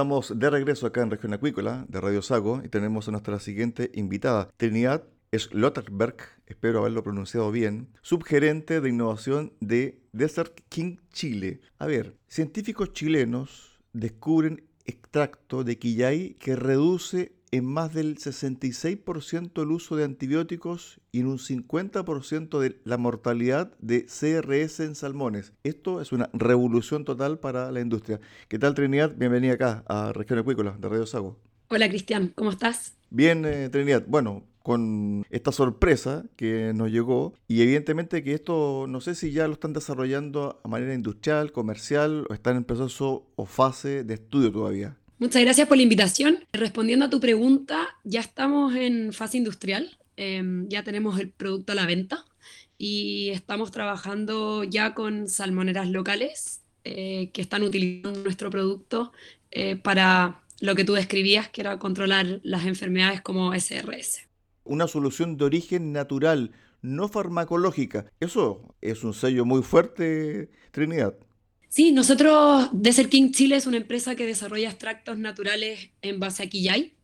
Estamos de regreso acá en Región Acuícola de Radio Sago y tenemos a nuestra siguiente invitada, Trinidad Schlotterberg, espero haberlo pronunciado bien, subgerente de innovación de Desert King Chile. A ver, científicos chilenos descubren extracto de quillay que reduce en más del 66% el uso de antibióticos y en un 50% de la mortalidad de CRS en salmones. Esto es una revolución total para la industria. ¿Qué tal Trinidad? Bienvenida acá a Región Acuícola de Radio Sago. Hola Cristian, ¿cómo estás? Bien, eh, Trinidad. Bueno, con esta sorpresa que nos llegó y evidentemente que esto no sé si ya lo están desarrollando a manera industrial, comercial o están en proceso o fase de estudio todavía. Muchas gracias por la invitación. Respondiendo a tu pregunta, ya estamos en fase industrial, em, ya tenemos el producto a la venta y estamos trabajando ya con salmoneras locales eh, que están utilizando nuestro producto eh, para lo que tú describías, que era controlar las enfermedades como SRS. Una solución de origen natural, no farmacológica. Eso es un sello muy fuerte, Trinidad. Sí, nosotros, Desert King Chile es una empresa que desarrolla extractos naturales en base a quillay.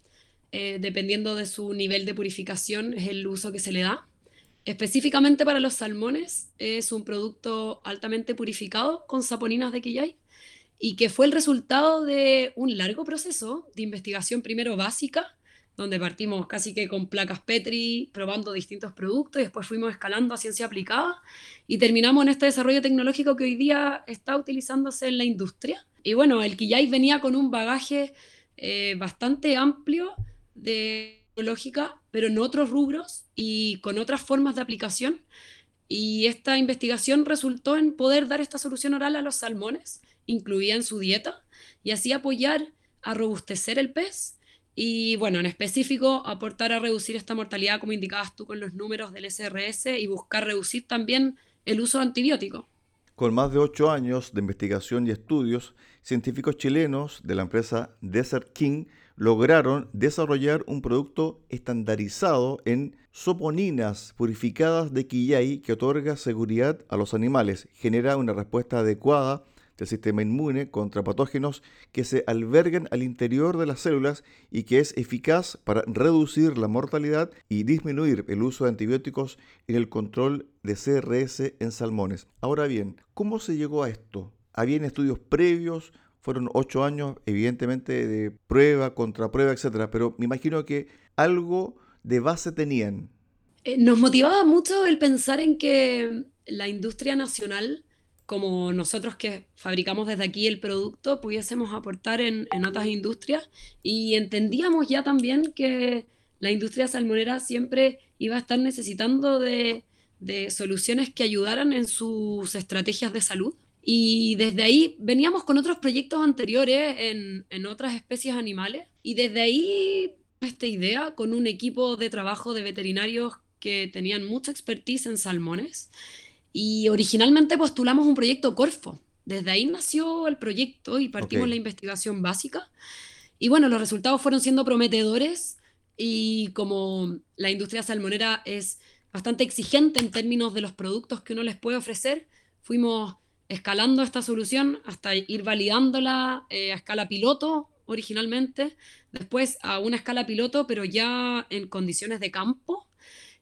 Eh, dependiendo de su nivel de purificación, es el uso que se le da. Específicamente para los salmones, es un producto altamente purificado con saponinas de quillay y que fue el resultado de un largo proceso de investigación primero básica donde partimos casi que con placas Petri, probando distintos productos y después fuimos escalando a ciencia aplicada y terminamos en este desarrollo tecnológico que hoy día está utilizándose en la industria. Y bueno, el Quillay venía con un bagaje eh, bastante amplio de tecnológica, pero en otros rubros y con otras formas de aplicación. Y esta investigación resultó en poder dar esta solución oral a los salmones, incluida en su dieta, y así apoyar a robustecer el pez y bueno, en específico, aportar a reducir esta mortalidad, como indicabas tú con los números del SRS, y buscar reducir también el uso de antibióticos. Con más de ocho años de investigación y estudios, científicos chilenos de la empresa Desert King lograron desarrollar un producto estandarizado en soponinas purificadas de quillay que otorga seguridad a los animales, genera una respuesta adecuada del sistema inmune contra patógenos que se albergan al interior de las células y que es eficaz para reducir la mortalidad y disminuir el uso de antibióticos en el control de CRS en salmones. Ahora bien, ¿cómo se llegó a esto? ¿Habían estudios previos? Fueron ocho años, evidentemente, de prueba, contraprueba, etcétera, pero me imagino que algo de base tenían. Eh, nos motivaba mucho el pensar en que la industria nacional como nosotros que fabricamos desde aquí el producto pudiésemos aportar en, otras industrias y entendíamos ya también que la industria salmonera siempre iba a estar necesitando de, soluciones que ayudaran en sus estrategias de salud. Y desde ahí veníamos con otros proyectos anteriores en, en otras especies animales y desde ahí esta idea con un equipo de trabajo de veterinarios que tenían mucha expertise en salmones y originalmente postulamos un proyecto Corfo. Desde ahí nació el proyecto y partimos la investigación básica. Y bueno, los resultados fueron siendo prometedores y como la industria salmonera es bastante exigente en términos de los productos que uno les puede ofrecer, fuimos escalando esta solución hasta ir validándola eh, a escala piloto originalmente, después a una escala piloto, pero ya en condiciones de campo,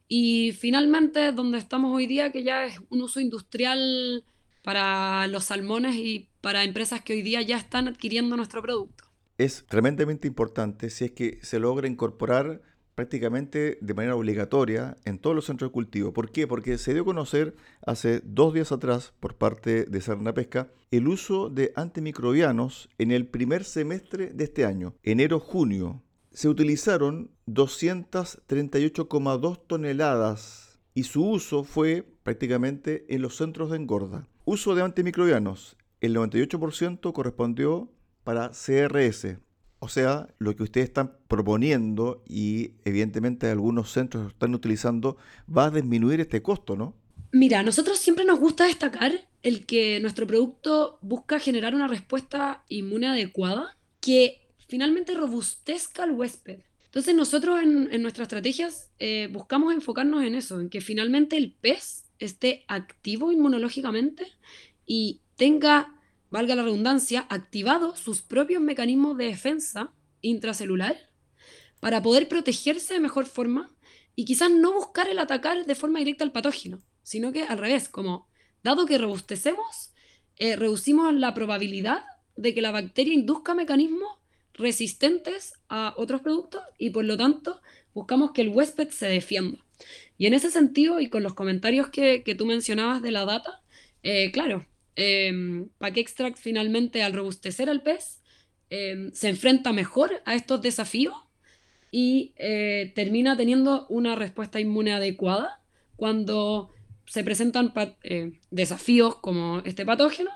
y finalmente, donde estamos hoy día, que ya es un uso industrial para los salmones y para empresas que hoy día ya están adquiriendo nuestro producto. Es tremendamente importante si es que se logra incorporar prácticamente de manera obligatoria en todos los centros de cultivo. ¿Por qué? Porque se dio a conocer hace dos días atrás por parte de Serna Pesca el uso de antimicrobianos en el primer semestre de este año, enero-junio se utilizaron 238,2 toneladas y su uso fue prácticamente en los centros de engorda. Uso de antimicrobianos, el 98% correspondió para CRS, o sea, lo que ustedes están proponiendo y evidentemente algunos centros están utilizando va a disminuir este costo, ¿no? Mira, a nosotros siempre nos gusta destacar el que nuestro producto busca generar una respuesta inmune adecuada que finalmente robustezca al huésped. Entonces nosotros en, nuestras estrategias eh, buscamos enfocarnos en eso, en que finalmente el pez esté activo inmunológicamente y tenga, valga la redundancia, activados sus propios mecanismos de defensa intracelular para poder protegerse de mejor forma y quizás no buscar el atacar de forma directa al patógeno, sino que al revés, como dado que robustecemos, eh, reducimos la probabilidad de que la bacteria induzca mecanismos resistentes a otros productos y por lo tanto buscamos que el huésped se defienda. Y en ese sentido, y con los comentarios que, tú mencionabas de la data, eh, claro, eh, Pack Extract finalmente al robustecer al pez em, se enfrenta mejor a estos desafíos y eh, termina teniendo una respuesta inmune adecuada cuando se presentan eh, desafíos como este patógeno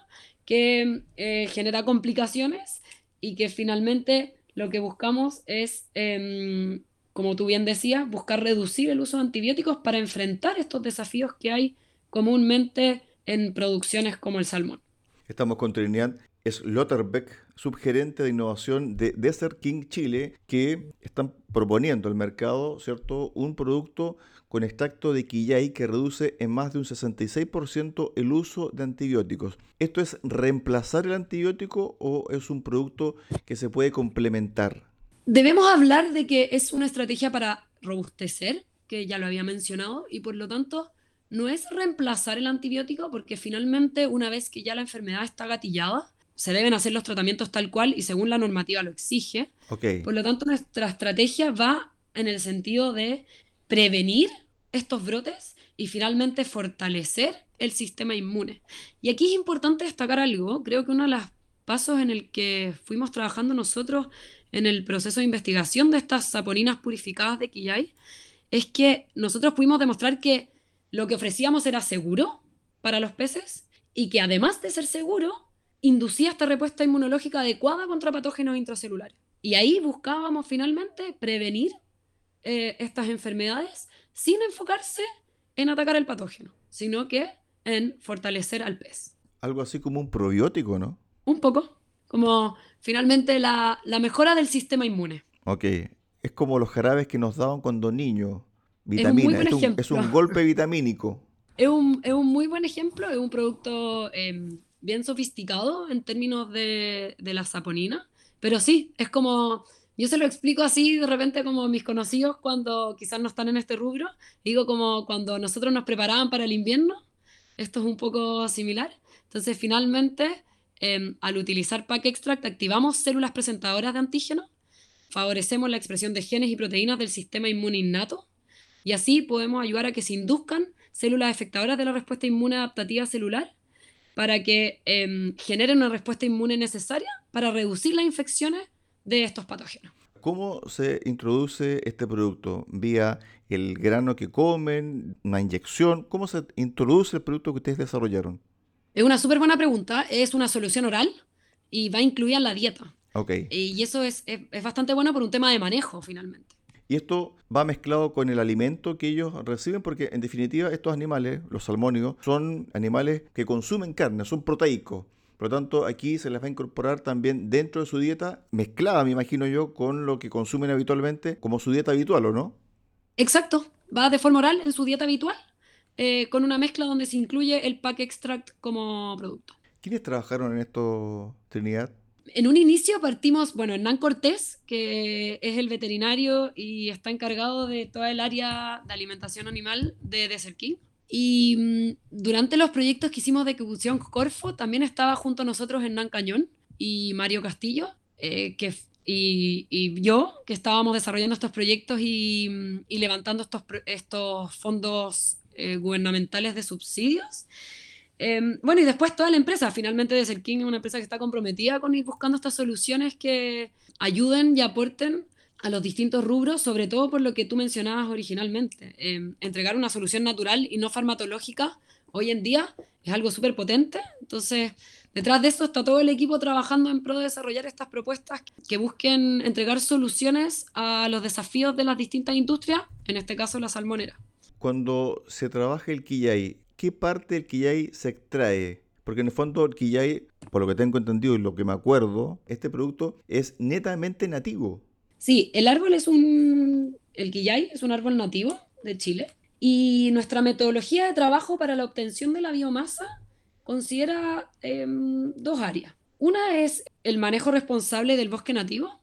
que genera complicaciones y que finalmente lo que buscamos es, em, como tú bien decías, buscar reducir el uso de antibióticos para enfrentar estos desafíos que hay comúnmente en producciones como el salmón. Estamos con Trinidad Slotterbeck, subgerente de innovación de Desert King Chile, que están proponiendo al mercado, ¿cierto?, un producto con extracto de quillay que reduce en más de un 66% el uso de antibióticos. ¿Esto es reemplazar el antibiótico o es un producto que se puede complementar? Debemos hablar de que es una estrategia para robustecer, que ya lo había mencionado, y por lo tanto no es reemplazar el antibiótico porque finalmente una vez que ya la enfermedad está gatillada, se deben hacer los tratamientos tal cual y según la normativa lo exige. Por lo tanto, nuestra estrategia va en el sentido de prevenir estos brotes y finalmente fortalecer el sistema inmune. Y aquí es importante destacar algo, creo que uno de los pasos en el que fuimos trabajando nosotros en el proceso de investigación de estas saponinas purificadas de Quillay es que nosotros pudimos demostrar que lo que ofrecíamos era seguro para los peces y que además de ser seguro, inducía esta respuesta inmunológica adecuada contra patógenos intracelulares. Y ahí buscábamos finalmente prevenir eh, estas enfermedades sin enfocarse en atacar el patógeno, sino que en fortalecer al pez. Algo así como un probiótico, ¿no? Un poco, como finalmente la, mejora del sistema inmune. Ok, es como los jarabes que nos daban cuando niños, vitamina, es, un, es un, golpe vitamínico. Es un, es un, muy buen ejemplo, es un producto em, bien sofisticado en términos de, de la saponina, pero sí, es como yo se lo explico así de repente como mis conocidos cuando quizás no están en este rubro. Digo como cuando nosotros nos preparaban para el invierno, esto es un poco similar. Entonces finalmente em, al utilizar Pack Extract activamos células presentadoras de antígenos, favorecemos la expresión de genes y proteínas del sistema inmune innato y así podemos ayudar a que se induzcan células afectadoras de la respuesta inmune adaptativa celular para que em, generen una respuesta inmune necesaria para reducir las infecciones de estos patógenos. ¿Cómo se introduce este producto? ¿Vía el grano que comen, una inyección? ¿Cómo se introduce el producto que ustedes desarrollaron? Es una súper buena pregunta. Es una solución oral y va incluida en la dieta. Ok. Y eso es, es, bastante bueno por un tema de manejo, finalmente. Y esto va mezclado con el alimento que ellos reciben, porque en definitiva estos animales, los salmónidos, son animales que consumen carne, son proteicos. Por lo tanto, aquí se les va a incorporar también dentro de su dieta, mezclada, me imagino yo, con lo que consumen habitualmente, como su dieta habitual, ¿o no? Exacto, va de forma oral en su dieta habitual, eh, con una mezcla donde se incluye el pack extract como producto. ¿Quiénes trabajaron en esto, Trinidad? En un inicio partimos, bueno, Hernán Cortés, que es el veterinario y está encargado de toda el área de alimentación animal de Desert King. Y mm, durante los proyectos que hicimos de Ejecución Corfo, también estaba junto a nosotros Hernán Cañón y Mario Castillo, eh, que, y, yo, que estábamos desarrollando estos proyectos y, mm, levantando estos, estos fondos eh, gubernamentales de subsidios. Eh, bueno, y después toda la empresa, finalmente Desert King es una empresa que está comprometida con ir buscando estas soluciones que ayuden y aporten a los distintos rubros, sobre todo por lo que tú mencionabas originalmente. Em, entregar una solución natural y no farmacológica hoy en día es algo súper potente. Entonces, detrás de eso está todo el equipo trabajando en pro de desarrollar estas propuestas que busquen entregar soluciones a los desafíos de las distintas industrias, en este caso la salmonera. Cuando se trabaja el quillay, ¿qué parte del quillay se extrae? Porque en el fondo el quillay, por lo que tengo entendido y lo que me acuerdo, este producto es netamente nativo. Sí, el árbol es un, el quillay es un árbol nativo de Chile y nuestra metodología de trabajo para la obtención de la biomasa considera em, dos áreas. Una es el manejo responsable del bosque nativo,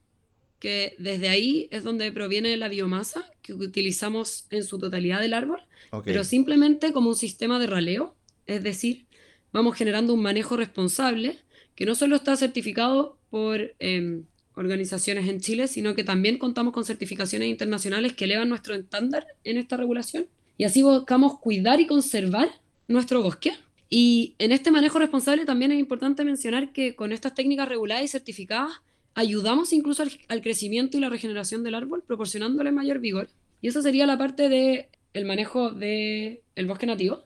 que desde ahí es donde proviene la biomasa que utilizamos en su totalidad del árbol, pero simplemente como un sistema de raleo, es decir, vamos generando un manejo responsable que no solo está certificado por em, organizaciones en Chile, sino que también contamos con certificaciones internacionales que elevan nuestro estándar en esta regulación. Y así buscamos cuidar y conservar nuestro bosque. Y en este manejo responsable también es importante mencionar que con estas técnicas reguladas y certificadas ayudamos incluso al, crecimiento y la regeneración del árbol, proporcionándole mayor vigor. Y eso sería la parte del el manejo del el bosque nativo.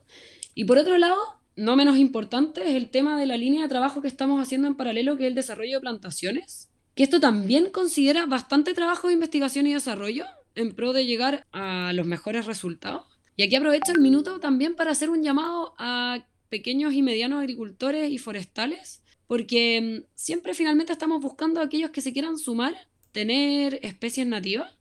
Y por otro lado, no menos importante, es el tema de la línea de trabajo que estamos haciendo en paralelo, que es el desarrollo de plantaciones que esto también considera bastante trabajo de investigación y desarrollo en pro de llegar a los mejores resultados. Y aquí aprovecho el minuto también para hacer un llamado a pequeños y medianos agricultores y forestales, porque mm, siempre finalmente estamos buscando a aquellos que se quieran sumar, tener especies nativas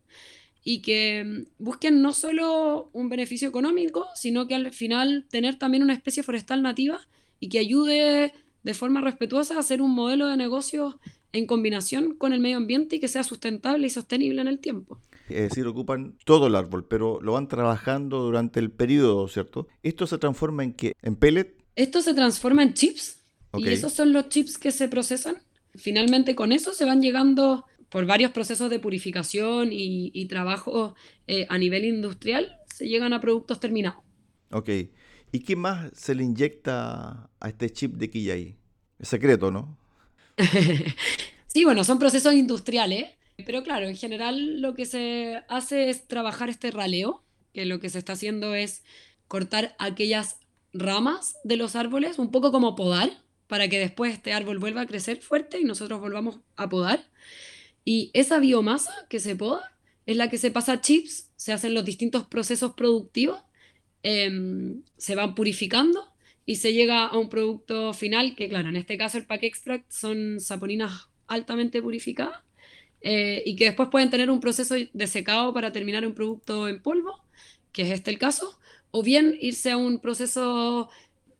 y que mm, busquen no solo un beneficio económico, sino que al final tener también una especie forestal nativa y que ayude de forma respetuosa a hacer un modelo de negocio en combinación con el medio ambiente y que sea sustentable y sostenible en el tiempo. Es decir, ocupan todo el árbol, pero lo van trabajando durante el periodo, ¿cierto? ¿Esto se transforma en qué? ¿En pellet? Esto se transforma en chips y esos son los chips que se procesan. Finalmente con eso se van llegando por varios procesos de purificación y, trabajo eh, a nivel industrial, se llegan a productos terminados. Ok. ¿Y qué más se le inyecta a este chip de Quillay? Es secreto, ¿no? sí, bueno, son procesos industriales, pero claro, en general lo que se hace es trabajar este raleo, que lo que se está haciendo es cortar aquellas ramas de los árboles, un poco como podar, para que después este árbol vuelva a crecer fuerte y nosotros volvamos a podar. Y esa biomasa que se poda es la que se pasa a chips, se hacen los distintos procesos productivos, em, se van purificando y se llega a un producto final que, claro, en este caso el pack extract son saponinas altamente purificadas eh, y que después pueden tener un proceso de secado para terminar un producto en polvo, que es este el caso, o bien irse a un proceso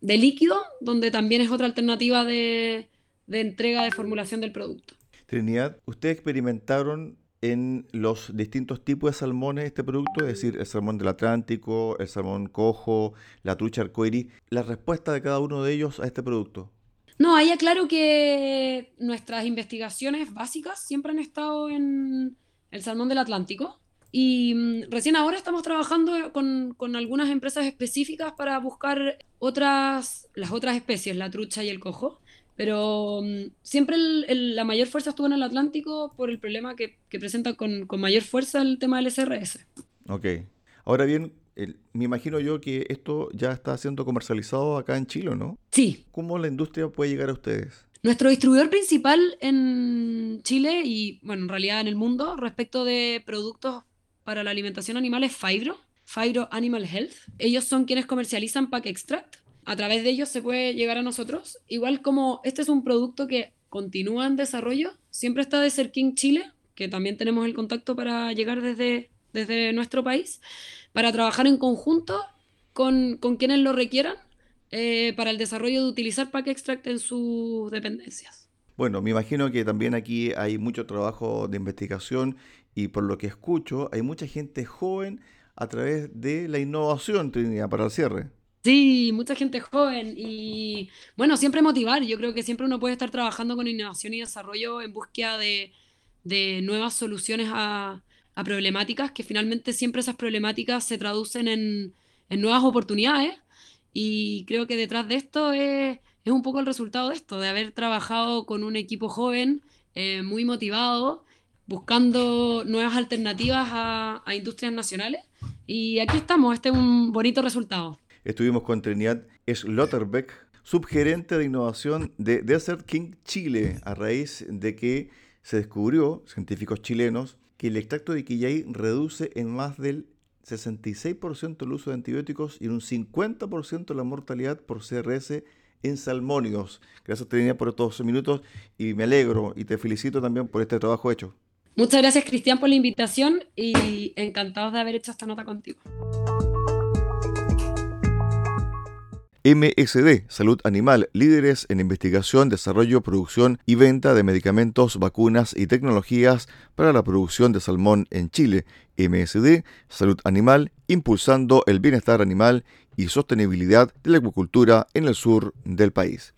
de líquido, donde también es otra alternativa de, de entrega de formulación del producto. Trinidad, ¿ustedes experimentaron en los distintos tipos de salmones este producto, es decir, el salmón del Atlántico, el salmón cojo, la trucha arcoíris, la respuesta de cada uno de ellos a este producto? No, ahí aclaro que nuestras investigaciones básicas siempre han estado en el salmón del Atlántico y mm, recién ahora estamos trabajando con, con algunas empresas específicas para buscar otras, las otras especies, la trucha y el cojo. Pero mm, siempre la mayor fuerza estuvo en el Atlántico por el problema que, presenta con, mayor fuerza el tema del SRS. Ok. Ahora bien, me imagino yo que esto ya está siendo comercializado acá en Chile, ¿no? Sí. ¿Cómo la industria puede llegar a ustedes? Nuestro distribuidor principal en Chile y, bueno, en realidad en el mundo, respecto de productos para la alimentación animal es Fibro, Fibro Animal Health. Ellos son quienes comercializan Pack Extract a través de ellos se puede llegar a nosotros. Igual como este es un producto que continúa en desarrollo, siempre está de King Chile, que también tenemos el contacto para llegar desde, desde nuestro país, para trabajar en conjunto con, con quienes lo requieran eh, para el desarrollo de utilizar Pack Extract en sus dependencias. Bueno, me imagino que también aquí hay mucho trabajo de investigación y por lo que escucho, hay mucha gente joven a través de la innovación, Trinidad, para el cierre. Sí, mucha gente joven y bueno, siempre motivar. Yo creo que siempre uno puede estar trabajando con innovación y desarrollo en búsqueda de, nuevas soluciones a, problemáticas, que finalmente siempre esas problemáticas se traducen en, nuevas oportunidades. Y creo que detrás de esto es, un poco el resultado de esto, de haber trabajado con un equipo joven, eh, muy motivado, buscando nuevas alternativas a, a industrias nacionales. Y aquí estamos, este es un bonito resultado. Estuvimos con Trinidad Slotterbeck, subgerente de innovación de Desert King Chile, a raíz de que se descubrió, científicos chilenos, que el extracto de quillay reduce en más del 66% el uso de antibióticos y un 50% la mortalidad por CRS en salmónidos. Gracias Trinidad por estos minutos y me alegro y te felicito también por este trabajo hecho. Muchas gracias Cristian por la invitación y encantados de haber hecho esta nota contigo. MSD, Salud Animal, líderes en investigación, desarrollo, producción y venta de medicamentos, vacunas y tecnologías para la producción de salmón en Chile. MSD, Salud Animal, impulsando el bienestar animal y sostenibilidad de la acuicultura en el sur del país.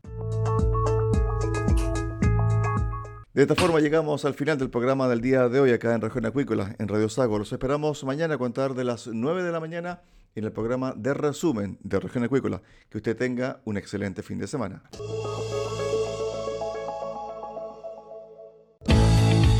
De esta forma llegamos al final del programa del día de hoy acá en Región Acuícola, en Radio Sago. Los esperamos mañana a contar de las 9 de la mañana en el programa de resumen de Región Acuícola. Que usted tenga un excelente fin de semana.